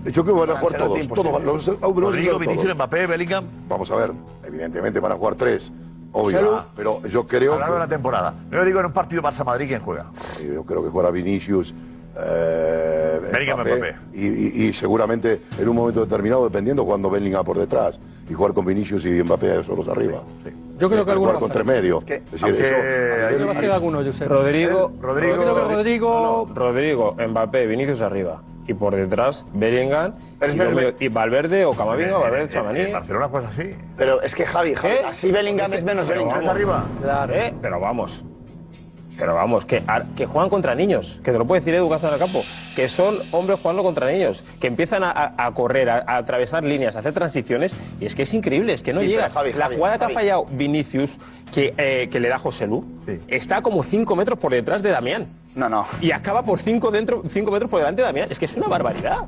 Yo creo que van a jugar todos. todos van- los- Rodrigo, todos. Vinicius, Mbappé, Bellingham. Vamos a ver, evidentemente van a jugar tres, obvio. Salud. Pero yo creo Hablando de la que, temporada. No digo en un partido Barça-Madrid quién juega. yo creo que jugará Vinicius. Eh, Bellingham, Mbappé. Y, y- y seguramente en un momento determinado, dependiendo cuando Bellingham por detrás y jugar con Vinicius y Mbappé solos arriba. Yo creo que Eh, alguno jugar con tres medios. ¿Qué? Es decir, eso- Yo creo que alguno. Rodrigo. Rodrigo- Yo creo que Rodrigo. No, Rodrigo, Mbappé, Vinicius arriba. Y por detrás, Bellingham. Pero y, medio- y Valverde o Camavinga, Valverde, Chamaní. En Barcelona juegas así. Pero es que Javi, Javi, ¿Eh? así Bellingham es menos Bellingham. arriba. Claro. ¿Eh? Pero vamos. Pero vamos, que, que juegan contra niños, que te lo puede decir Educación al campo, que son hombres jugando contra niños, que empiezan a, correr, a, a atravesar líneas, a hacer transiciones, y es que es increíble, es que no Sí, llega. Javi, la Javi, jugada que ha fallado Vinicius, que, eh, que le da José Lu, Sí. está como 5 metros por detrás de Damián. No, no. Y acaba por 5 dentro, cinco metros por delante de Damián. Es que es una barbaridad.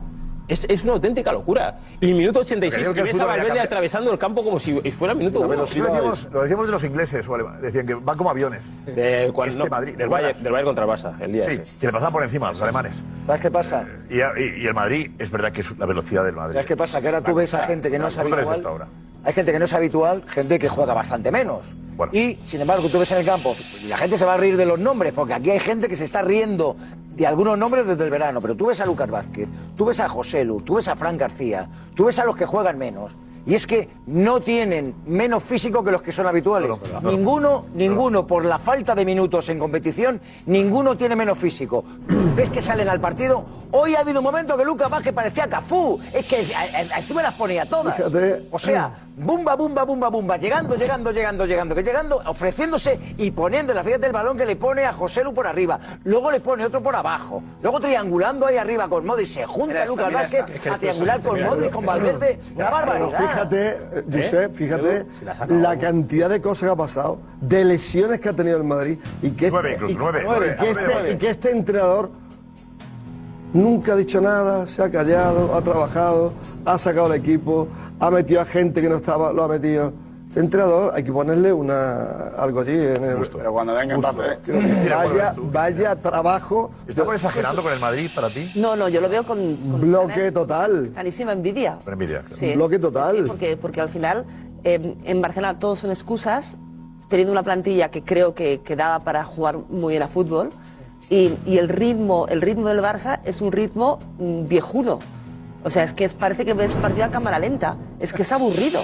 Es, es una auténtica locura. Y minuto 86, Creo que ves a Valverde atravesando el campo como si fuera minuto uno. Lo decíamos, es- lo decíamos de los ingleses, o alemanes. decían que van como aviones. De, cuando- Este no, Madrid, del, ¿te Bayern, acuerdas? del Bayern contra el Barça, el día Sí, ese. que le pasaban por encima a los alemanes. ¿Sabes qué pasa? Y, y- y el Madrid, es verdad que es la velocidad del Madrid. ¿Sabes qué pasa? Que ahora tú ves a gente que no es ¿Cuánto Hay gente que no es habitual, gente que juega bastante menos. Bueno. Y, sin embargo, tú ves en el campo, y la gente se va a reír de los nombres, porque aquí hay gente que se está riendo de algunos nombres desde el verano, pero tú ves a Lucas Vázquez, tú ves a José Lu, tú ves a Fran García, tú ves a los que juegan menos. Y es que no tienen menos físico que los que son habituales. Ninguno, ninguno, por la falta de minutos en competición, ninguno tiene menos físico. *clears throat* ¿Ves que salen al partido? Hoy ha habido un momento que Lucas Vázquez parecía Cafú. Es que a- a- encima las ponía todas. Fíjate. O sea, bumba, bumba, bumba, bumba, llegando, llegando, llegando, llegando, que llegando, ofreciéndose y poniendo en la fíjate el balón que le pone a José Lu por arriba. Luego le pone otro por abajo. Luego triangulando ahí arriba con Modric. Se junta Lucas Vázquez esta. Es que a triangular con esto- con Valverde. Una Pero barbaridad. fíjate, eh, Josep, fíjate la cantidad de cosas que ha pasado, de lesiones que ha tenido el Madrid y que Nueve este, incluso, y- nueve, y nueve, que nueve, este- nueve. y que este entrenador nunca ha dicho nada, se ha callado, ha trabajado, ha sacado el equipo, ha metido a gente que no estaba, lo ha metido. Este entrenador hay que ponerle una algo allí en el. Pero cuando venga Mbappé. Creo que vaya, vaya trabajo. ¿Estamos exagerando con el Madrid para ti? No, no, yo lo veo con, con Bloque total. clarísima envidia. Con envidia. claro. Sí. Bloque total. Sí, porque, porque al final eh, en Barcelona todos son excusas, teniendo una plantilla que creo que, que daba para jugar muy bien a fútbol. Y, el ritmo el ritmo del Barça es un ritmo mm, viejuno. O sea, es que parece que ves partido a cámara lenta. Es que es aburrido.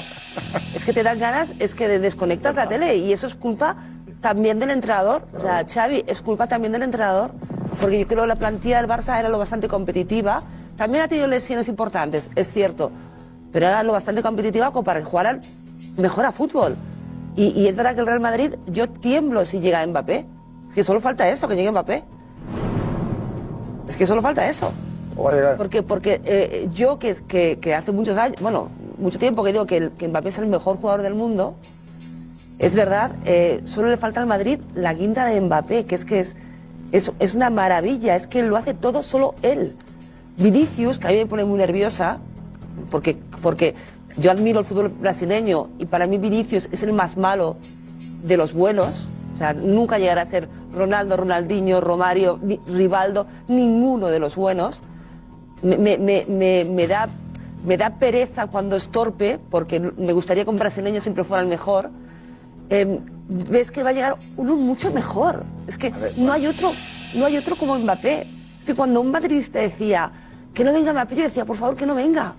Es que te dan ganas, es que desconectas la tele. Y eso es culpa también del entrenador. O sea, Xavi, es culpa también del entrenador. Porque yo creo que la plantilla del Barça era lo bastante competitiva. También ha tenido lesiones importantes, es cierto. Pero era lo bastante competitiva como para que jugaran mejor a fútbol. Y, y es verdad que el Real Madrid, yo tiemblo si llega Mbappé. Es que solo falta eso, que llegue Mbappé. Es que solo falta eso. Porque, porque eh, yo que, que- que hace muchos años, bueno, mucho tiempo que digo que, el- que Mbappé es el mejor jugador del mundo, es verdad, eh, solo le falta al Madrid la guinda de Mbappé, que es que es, es, es una maravilla, es que lo hace todo solo él. Vinicius, que a mí me pone muy nerviosa, porque, porque yo admiro el fútbol brasileño y para mí Vinicius es el más malo de los buenos. O sea, nunca llegará a ser Ronaldo, Ronaldinho, Romario, Rivaldo, ninguno de los buenos. Me, me- me- me- da, me da pereza cuando es torpe, porque me gustaría que un brasileño siempre fuera el mejor, eh, ves que va a llegar uno mucho mejor. Es que no hay otro, no hay otro como Mbappé. Es que cuando un madridista decía que no venga Mbappé, yo decía, por favor, que no venga.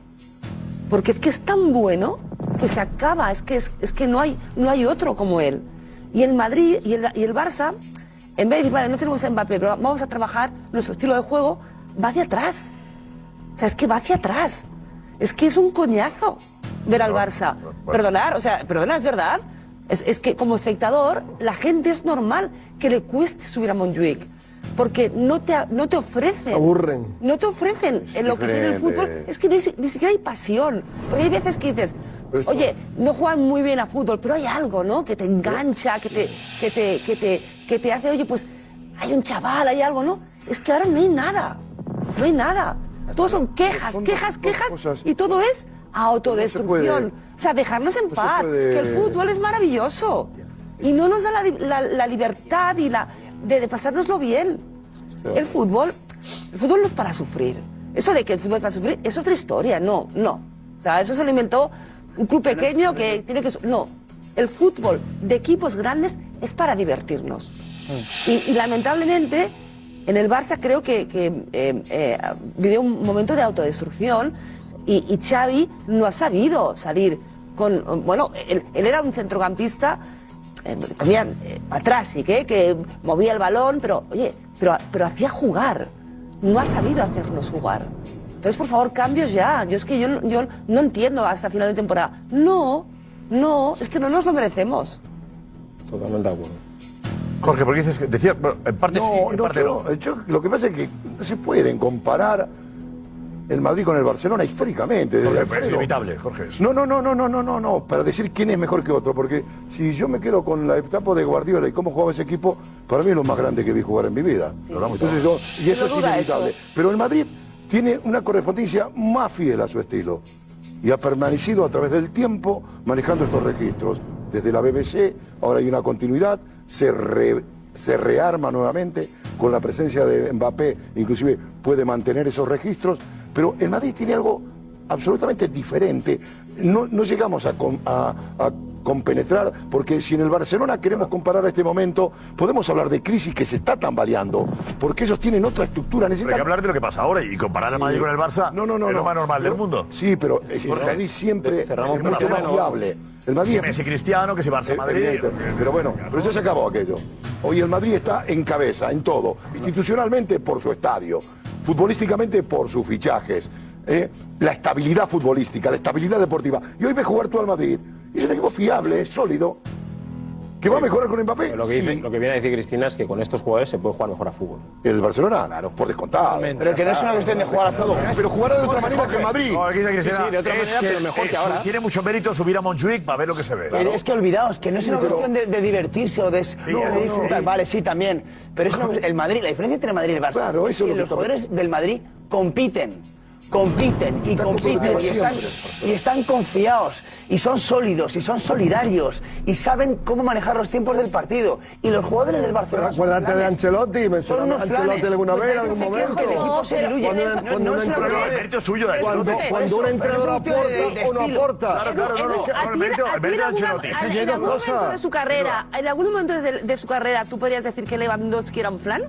Porque es que es tan bueno que se acaba, es que, es, es que no, hay, no hay otro como él. Y el Madrid y el, y el Barça, en vez de decir, vale, no tenemos a Mbappé, pero vamos a trabajar nuestro estilo de juego, va hacia atrás. O sea, es que va hacia atrás. Es que es un coñazo ver al Barça. Perdonar, o sea, perdonar, es verdad. Es, es que como espectador, la gente es normal que le cueste subir a Montjuic. Porque no te, no te ofrecen. Aburren. No te ofrecen en lo que tiene el fútbol. Es que ni siquiera hay pasión. Porque hay veces que dices, oye, no juegan muy bien a fútbol, pero hay algo, ¿no? Que te engancha, que te, que te, que te, que te hace, oye, pues hay un chaval, hay algo, ¿no? Es que ahora no hay nada. No hay nada. Todo son quejas, quejas, quejas. Y todo es autodestrucción. O sea, dejarnos en paz. puede- Que el fútbol es maravilloso. Y no nos da la, la- la libertad y la de, de pasárnoslo bien. El fútbol, el fútbol no es para sufrir. Eso de que el fútbol es para sufrir es otra historia. No, no. O sea, eso se lo inventó un club pequeño que tiene que... No. El fútbol de equipos grandes es para divertirnos. Y, y lamentablemente, en el Barça creo que, que, eh, eh, vive un momento de autodestrucción y, y Xavi no ha sabido salir con... Bueno, él, él era un centrocampista eh, también eh, atrás sí que, que movía el balón, pero oye, pero, pero hacía jugar. No ha sabido hacernos jugar. Entonces, por favor, cambios ya. Yo es que yo, yo no entiendo hasta final de temporada. No, no, es que no nos lo merecemos. Totalmente de acuerdo. Jorge, porque dices que bueno, en parte sí, en no, parte no. yo- yo- lo que pasa es que no se pueden comparar el Madrid con el Barcelona históricamente. Jorge, Alfredo. es inevitable, Jorge. No, no, no, no, no, no, no, no, para decir quién es mejor que otro, porque si yo me quedo con la etapa de Guardiola y cómo jugaba ese equipo, para mí es lo más grande que vi jugar en mi vida. Entonces yo- y eso No es inevitable. eso. Pero el Madrid tiene una correspondencia más fiel a su estilo y ha permanecido a través del tiempo manejando estos registros. Desde la BBC, ahora hay una continuidad, se, se rearma nuevamente con la presencia de Mbappé, inclusive puede mantener esos registros, pero el Madrid tiene algo absolutamente diferente. No, llegamos a compenetrar, porque si en el Barcelona queremos comparar a este momento, podemos hablar de crisis que se está tambaleando, porque ellos tienen otra estructura. Pero hay Necesitan que hablar de lo que pasa ahora y comparar el Madrid con el Barça no, no, no, es lo no. más normal del mundo. Sí, pero Sí, el ¿no? Madrid siempre Cerramos es mucho más fiable. El Madrid Sí, Messi Cristiano, que si Barça Eh, Madrid. evidente. Pero bueno, pero ya se acabó aquello. Hoy el Madrid está en cabeza, en todo. Institucionalmente por su estadio, futbolísticamente por sus fichajes, eh, la estabilidad futbolística, la estabilidad deportiva. Y hoy ve jugar tú al Madrid. Es un equipo fiable, es sólido. ¿Que va a mejorar con Mbappé? Lo que, dice- Sí. lo que viene a decir Cristina es que con estos jugadores se puede jugar mejor a fútbol. ¿El Barcelona? Claro. Por descontado. Pero que no es una cuestión de jugar a fútbol. Pero jugará de otra manera que el Madrid. No, aquí dice Cristina, Sí, sí, de otra es manera, pero mejor que es- ahora. Tiene mucho mérito subir a Montjuic para ver lo que se ve. Pero Es que olvidaos que no es una pero- cuestión de, de divertirse o de, de no, disfrutar. Vale, sí, también. Pero es una *laughs* cuestión- el Madrid, la diferencia entre Madrid y el Barça Claro, es eso es que lo que los está- jugadores del Madrid compiten. Compiten y compiten y están, y están confiados y son sólidos y son solidarios y saben cómo manejar los tiempos del partido. Y los jugadores del Barcelona. Acuérdate de. Ancelotti, Son mencionamos a Ancelotti alguna Pues vez, en algún momento. que el equipo se diluye. Cuando, eso- cuando no un entrenador- El mérito es suyo cuando, un entrenador aporta tío de- de o no aporta. Claro, claro, no, el mérito- de Ancelotti. en- algún momento cosas. de su carrera, en algún momento de, de su carrera, ¿tú podrías decir que Lewandowski era un flan?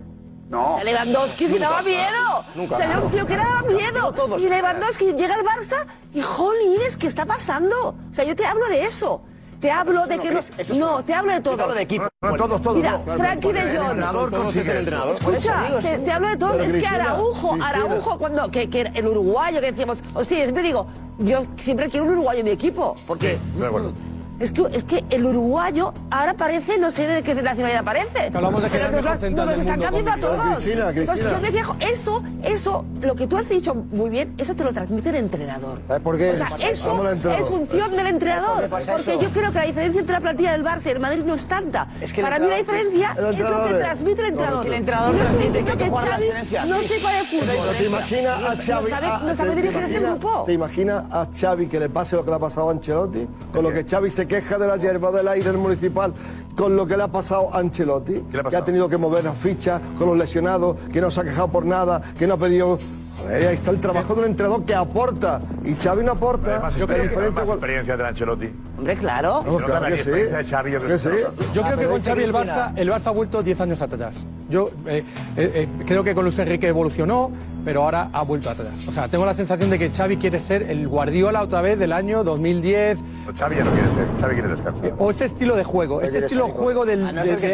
No. Lewandowski se daba miedo. Nunca. O sea, era un tío que daba miedo. todos. Y Lewandowski llega al Barça y jolines, ¿qué está pasando? O sea, yo te hablo de eso. Te hablo de que no. No, te hablo de te todo. hablo de equipo. No, todos, todos. Mira, no. Frankie de El Jong. entrenador Todos es consigue el eso. entrenador. Por eso Escucha, te, hablo de todo. Pero es que Araujo, Cristina. Araujo, cuando, que, que el uruguayo que decíamos, o sí, siempre digo, yo siempre quiero un uruguayo en mi equipo, porque De acuerdo. Es que, es que el uruguayo ahora parece, no sé de qué nacionalidad parece. hablamos de que pero era el nos, están cambiando a todos. Cristina, Entonces, Cristina. yo me quejo, eso, eso, lo que tú has dicho muy bien, eso te lo transmite el entrenador. ¿Sabes por qué? O sea, eso es función del entrenador. Porque eso? yo creo que la diferencia entre la plantilla del Barça y el Madrid no es tanta. Es que Para mí la diferencia el es lo que es- transmite el entrenador. que el entrenador no transmite que que la Xavi. No fútbol. ¿Te imaginas a No Xavi? sabe- a- no sabe te- te dirigir este imaginas- grupo. ¿Te imaginas a Xavi que le pase lo que le ha pasado a Ancelotti? Con lo que Xavi se queja de la hierba del aire del municipal, con lo que le ha pasado a Ancelotti, le ha que ha tenido que mover las fichas con los lesionados, que no se ha quejado por nada, que no ha pedido Joder, ahí está el trabajo de un entrenador que aporta y Xavi no aporta. Además, Yo creo experiencia, que más experiencia de Ancelotti. Hombre, claro. De Xavi, yo creo que se nota. Yo Ah, creo que con Xavi el. Barça, el Barça ha vuelto 10 años atrás. Yo eh, eh, eh, creo que con Luis Enrique evolucionó, pero ahora ha vuelto atrás. O sea, tengo la sensación de que Xavi quiere ser el Guardiola otra vez del año 2010. Xavi ya no quiere ser, Xavi quiere descansar. O ese estilo de juego, ese estilo de juego del, no de, de hace,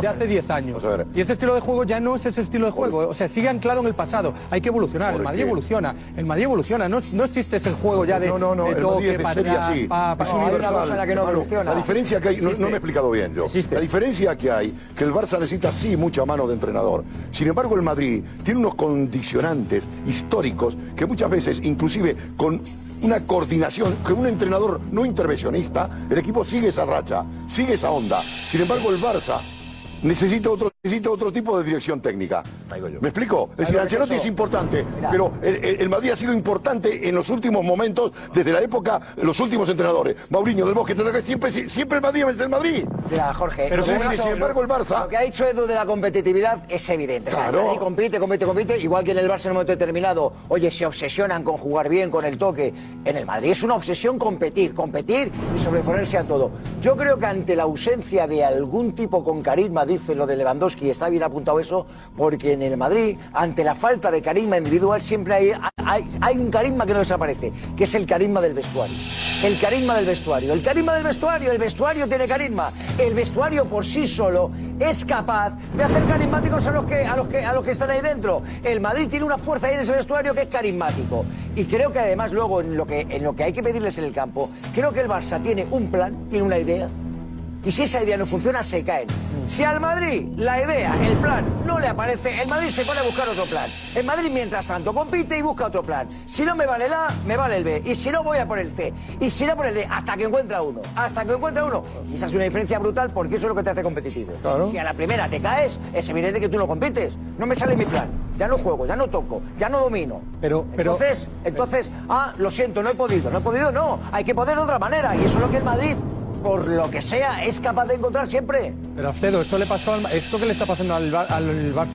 de hace 10 años. Vamos a ver. Y ese estilo de juego ya no es ese estilo de juego. O sea, sigue anclado en el pasado. Hay que evolucionar. El ¿Por Madrid qué? evoluciona. El Madrid evoluciona. No, no existe ese juego ya de, No, no, no, de el Madrid toque es de para serie así. pa- pa- es no, una que no evoluciona. La diferencia que hay, no, Existe. no me he explicado bien yo. La diferencia que hay, que el Barça necesita sí mucha mano de entrenador. Sin embargo, el Madrid tiene unos condicionantes históricos que muchas veces, inclusive con una coordinación, con un entrenador no intervencionista, el equipo sigue esa racha, sigue esa onda. Sin embargo, el Barça necesita otro, necesita otro tipo de dirección técnica. ¿Me explico? Es decir, Ancelotti eso- es importante, Mira. pero el, Madrid ha sido importante en los últimos momentos, desde la época, los últimos entrenadores. Mauriño del Bosque, siempre, siempre el Madrid es el Madrid. Mira, Jorge, Pero sin- embargo, el Barça- Lo que ha dicho Edu de la competitividad es evidente. Claro. El Madrid compite, compite, compite. Igual que en el Barça en un momento determinado, oye, se obsesionan con jugar bien, con el toque. En el Madrid es una obsesión competir, competir y sobreponerse a todo. Yo creo que ante la ausencia de algún tipo con carisma, dice lo de Lewandowski, está bien apuntado eso, porque en el Madrid, ante la falta de carisma individual, siempre hay, hay, hay un carisma que no desaparece, que es el carisma del vestuario. El carisma del vestuario. El carisma del vestuario. El vestuario tiene carisma. El vestuario por sí solo es capaz de hacer carismáticos a los que, a los que, a los que están ahí dentro. El Madrid tiene una fuerza ahí en ese vestuario que es carismático. Y creo que además luego en lo que, en lo que hay que pedirles en el campo, creo que el Barça tiene un plan, tiene una idea. Y si esa idea no funciona, se caen. Si al Madrid la idea, el plan, no le aparece, el Madrid se pone a buscar otro plan. El Madrid, mientras tanto, compite y busca otro plan. Si no me vale el A, me vale el B. Y si no, voy a por el C. Y si no, por el D, hasta que encuentra uno. Hasta que encuentra uno. Y esa es una diferencia brutal porque eso es lo que te hace competitivo. Si a la primera te caes, es evidente que tú no compites. No me sale mi plan. Ya no juego, ya no toco, ya no domino. Pero, pero, Entonces, entonces, ah, lo siento, no he podido, no he podido, no. Hay que poder de otra manera. Y eso es lo que el Madrid, por lo que sea, es capaz de encontrar siempre. pero Alfredo, eso le pasó al, esto que le está pasando al, Bar- al Barça.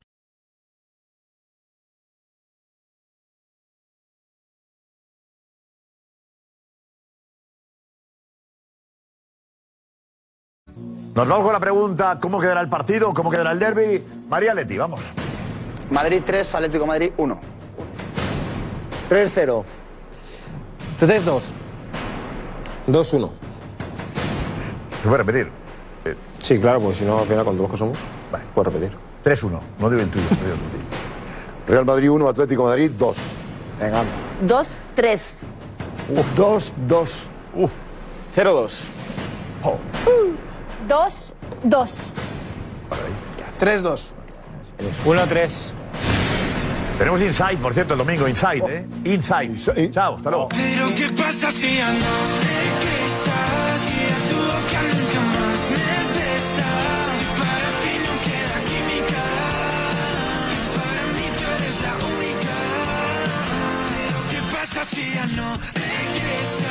Nos vamos con la pregunta, ¿cómo quedará el partido? ¿Cómo quedará el derby? María Leti, vamos. Madrid 3, Atlético Madrid 1. 3-0. 3-2. 2-1. ¿Se puede repetir? Sí, claro, porque si no, al final, con todos los que somos, puedo repetir. 3-1. No digo el tuyo, no digo el tuyo. Real Madrid 1, Atlético de Madrid 2. Venga. 2-3. 2-2. 0-2. Dos, dos. 3-2. 1-3. Tenemos Inside, por cierto, el domingo, Inside, ¿eh? Inside. Chao, hasta luego. Pero qué pasa si ando See, no know.